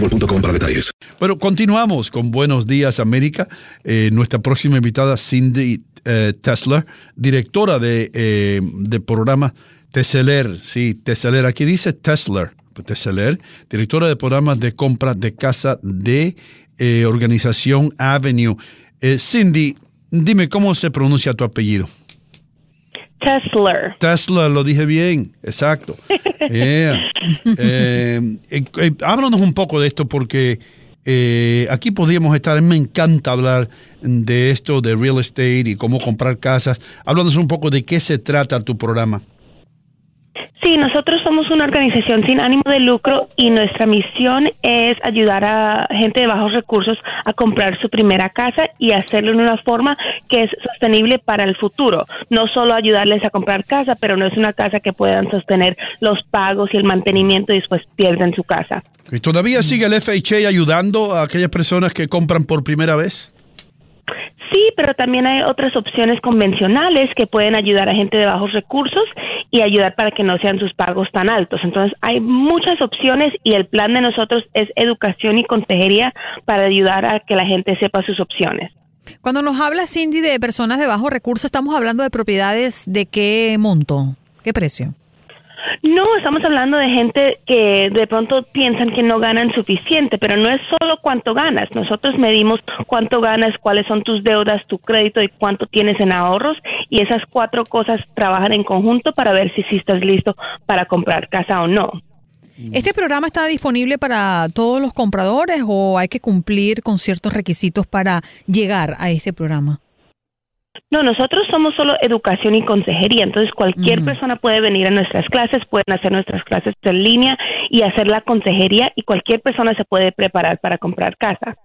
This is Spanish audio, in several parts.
boostmobile.com para detalles. Bueno, continuamos con Buenos Días América. Eh, nuestra próxima invitada, Cindy eh, Tesler, directora de, eh, de programa Tesseler. Sí, Tesseler. Aquí dice Tesler. Tesseler, directora de programas de compra de casa de eh, organización Avenue. Eh, Cindy, dime cómo se pronuncia tu apellido. Tesla. Tesla, lo dije bien, exacto. Yeah. Eh, eh, eh, háblanos un poco de esto porque aquí podríamos estar, me encanta hablar de esto, de real estate y cómo comprar casas. Háblanos un poco de qué se trata tu programa. Sí, nosotros somos una organización sin ánimo de lucro y nuestra misión es ayudar a gente de bajos recursos a comprar su primera casa y hacerlo en una forma que es sostenible para el futuro. No solo ayudarles a comprar casa, pero no es una casa que puedan sostener los pagos y el mantenimiento y después pierden su casa. ¿Y todavía sigue el FHA ayudando a aquellas personas que compran por primera vez? Sí, pero también hay otras opciones convencionales que pueden ayudar a gente de bajos recursos y ayudar para que no sean sus pagos tan altos. Entonces, hay muchas opciones y el plan de nosotros es educación y consejería para ayudar a que la gente sepa sus opciones. Cuando nos habla Cindy de personas de bajos recursos, estamos hablando de propiedades de qué monto, qué precio. No, estamos hablando de gente que de pronto piensan que no ganan suficiente, pero no es solo cuánto ganas. Nosotros medimos cuánto ganas, cuáles son tus deudas, tu crédito y cuánto tienes en ahorros y esas cuatro cosas trabajan en conjunto para ver si sí estás listo para comprar casa o no. ¿Este programa está disponible para todos los compradores o hay que cumplir con ciertos requisitos para llegar a este programa? No, nosotros somos solo educación y consejería, entonces cualquier persona puede venir a nuestras clases, pueden hacer nuestras clases en línea y hacer la consejería y cualquier persona se puede preparar para comprar casa.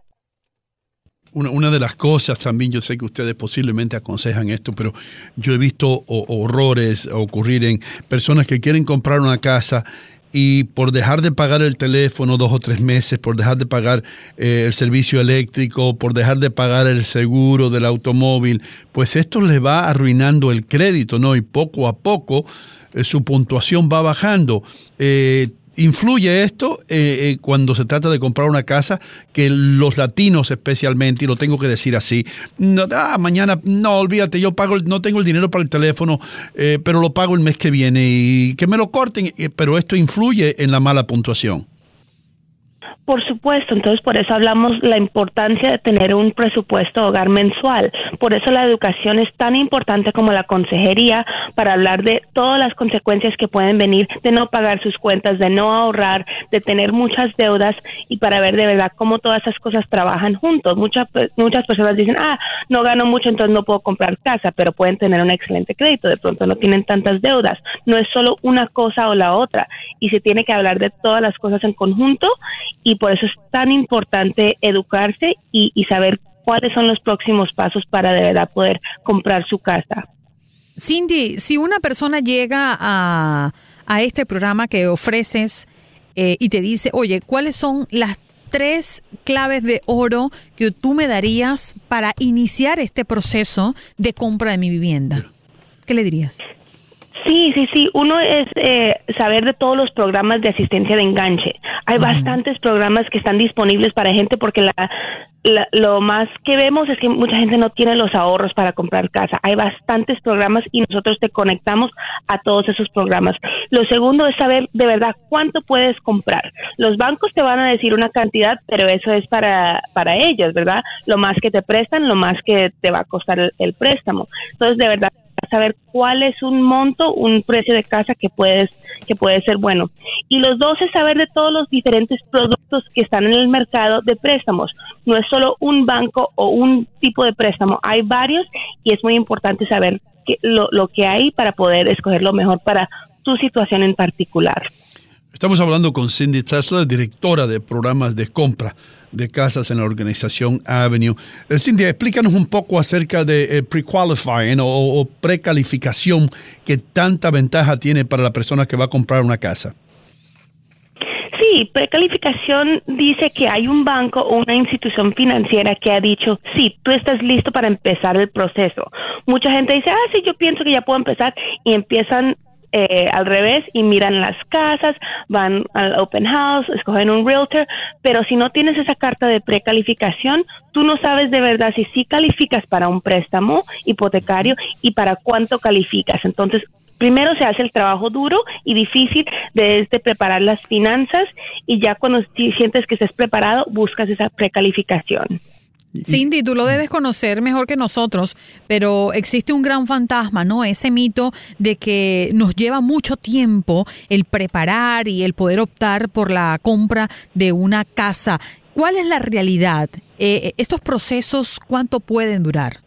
Una, una de las cosas también, yo sé que ustedes posiblemente aconsejan esto, pero yo he visto ho- horrores ocurrir en personas que quieren comprar una casa y por dejar de pagar el teléfono dos o tres meses, por dejar de pagar eh, el servicio eléctrico, por dejar de pagar el seguro del automóvil, pues esto les va arruinando el crédito, ¿no? Y poco a poco eh, su puntuación va bajando. Eh, ¿Influye esto eh, eh, cuando se trata de comprar una casa? Que los latinos especialmente, y lo tengo que decir así, ah, mañana, no, olvídate, yo pago, no tengo el dinero para el teléfono, eh, pero lo pago el mes que viene y que me lo corten, eh, pero esto influye en la mala puntuación. Por supuesto, entonces por eso hablamos la importancia de tener un presupuesto hogar mensual. Por eso la educación es tan importante como la consejería para hablar de todas las consecuencias que pueden venir de no pagar sus cuentas, de no ahorrar, de tener muchas deudas y para ver de verdad cómo todas esas cosas trabajan juntos. Muchas muchas personas dicen, ah, no gano mucho, entonces no puedo comprar casa, pero pueden tener un excelente crédito, de pronto no tienen tantas deudas. No es solo una cosa o la otra y se tiene que hablar de todas las cosas en conjunto y por eso es tan importante educarse y, y saber cuáles son los próximos pasos para de verdad poder comprar su casa. Cindy, si una persona llega a, a este programa que ofreces eh, y te dice, oye, ¿cuáles son las tres claves de oro que tú me darías para iniciar este proceso de compra de mi vivienda. ¿Qué le dirías? Sí, sí, sí. Uno es eh, saber de todos los programas de asistencia de enganche. Hay bastantes programas que están disponibles para gente porque la, la- lo más que vemos es que mucha gente no tiene los ahorros para comprar casa. Hay bastantes programas y nosotros te conectamos a todos esos programas. Lo segundo es saber de verdad cuánto puedes comprar. Los bancos te van a decir una cantidad, pero eso es para, para ellos, ¿verdad? Lo más que te prestan, lo más que te va a costar el, el préstamo. Entonces, de verdad, saber cuál es un monto, un precio de casa que puedes que puede ser bueno. Y los dos es saber de todos los diferentes productos que están en el mercado de préstamos. No es solo un banco o un tipo de préstamo, hay varios y es muy importante saber que- lo, lo que hay para poder escoger lo mejor para tu situación en particular. Estamos hablando con Cindy Tesla, directora de programas de compra de casas en la organización Avenue. Eh, Cindy, explícanos un poco acerca de eh, pre-qualifying o, o precalificación que tanta ventaja tiene para la persona que va a comprar una casa. Sí, precalificación dice que hay un banco o una institución financiera que ha dicho, sí, tú estás listo para empezar el proceso. Mucha gente dice, ah, sí, yo pienso que ya puedo empezar y empiezan eh, al revés y miran las casas, van al open house, escogen un realtor, pero si no tienes esa carta de precalificación, tú no sabes de verdad si sí calificas para un préstamo hipotecario y para cuánto calificas. Entonces, primero se hace el trabajo duro y difícil de, este preparar las finanzas y ya cuando si sientes que estés preparado, buscas esa precalificación. Cindy, tú lo debes conocer mejor que nosotros, pero existe un gran fantasma, ¿no? Ese mito de que nos lleva mucho tiempo el preparar y el poder optar por la compra de una casa. ¿Cuál es la realidad? Eh, ¿Estos procesos cuánto pueden durar?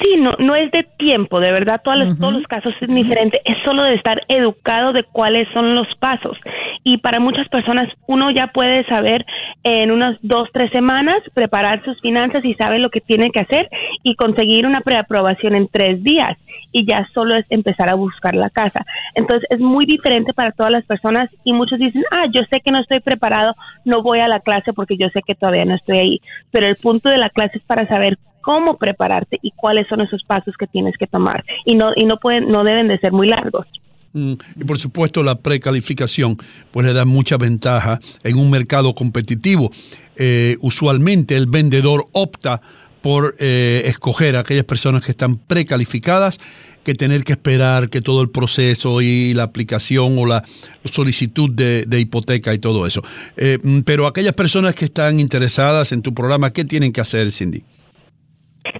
Sí, no, no es de tiempo, de verdad, todas las- todos los casos es diferente, es solo de estar educado de cuáles son los pasos. Y para muchas personas uno ya puede saber en unas dos, tres semanas preparar sus finanzas y sabe lo que tiene que hacer y conseguir una preaprobación en tres días y ya solo es empezar a buscar la casa. Entonces es muy diferente para todas las personas y muchos dicen, ah, yo sé que no estoy preparado, no voy a la clase porque yo sé que todavía no estoy ahí. Pero el punto de la clase es para saber cómo prepararte y cuáles son esos pasos que tienes que tomar y no y no pueden no deben de ser muy largos. Mm, Y por supuesto la precalificación pues le da mucha ventaja en un mercado competitivo. Eh, usualmente el vendedor opta por eh, escoger a aquellas personas que están precalificadas que tener que esperar que todo el proceso y la aplicación o la solicitud de, hipoteca y todo eso. Eh, mm, pero aquellas personas que están interesadas en tu programa, ¿qué tienen que hacer, Cindy?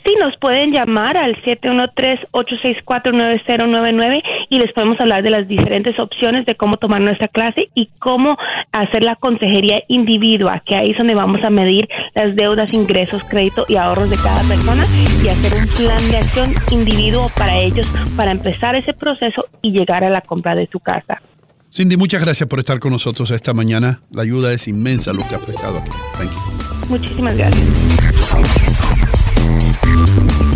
Sí, nos pueden llamar al 713-864-9099 y les podemos hablar de las diferentes opciones de cómo tomar nuestra clase y cómo hacer la consejería individual, que ahí es donde vamos a medir las deudas, ingresos, crédito y ahorros de cada persona y hacer un plan de acción individuo para ellos para empezar ese proceso y llegar a la compra de su casa. Cindy, muchas gracias por estar con nosotros esta mañana. La ayuda es inmensa lo que has prestado. Thank you. Muchísimas gracias. Thank you.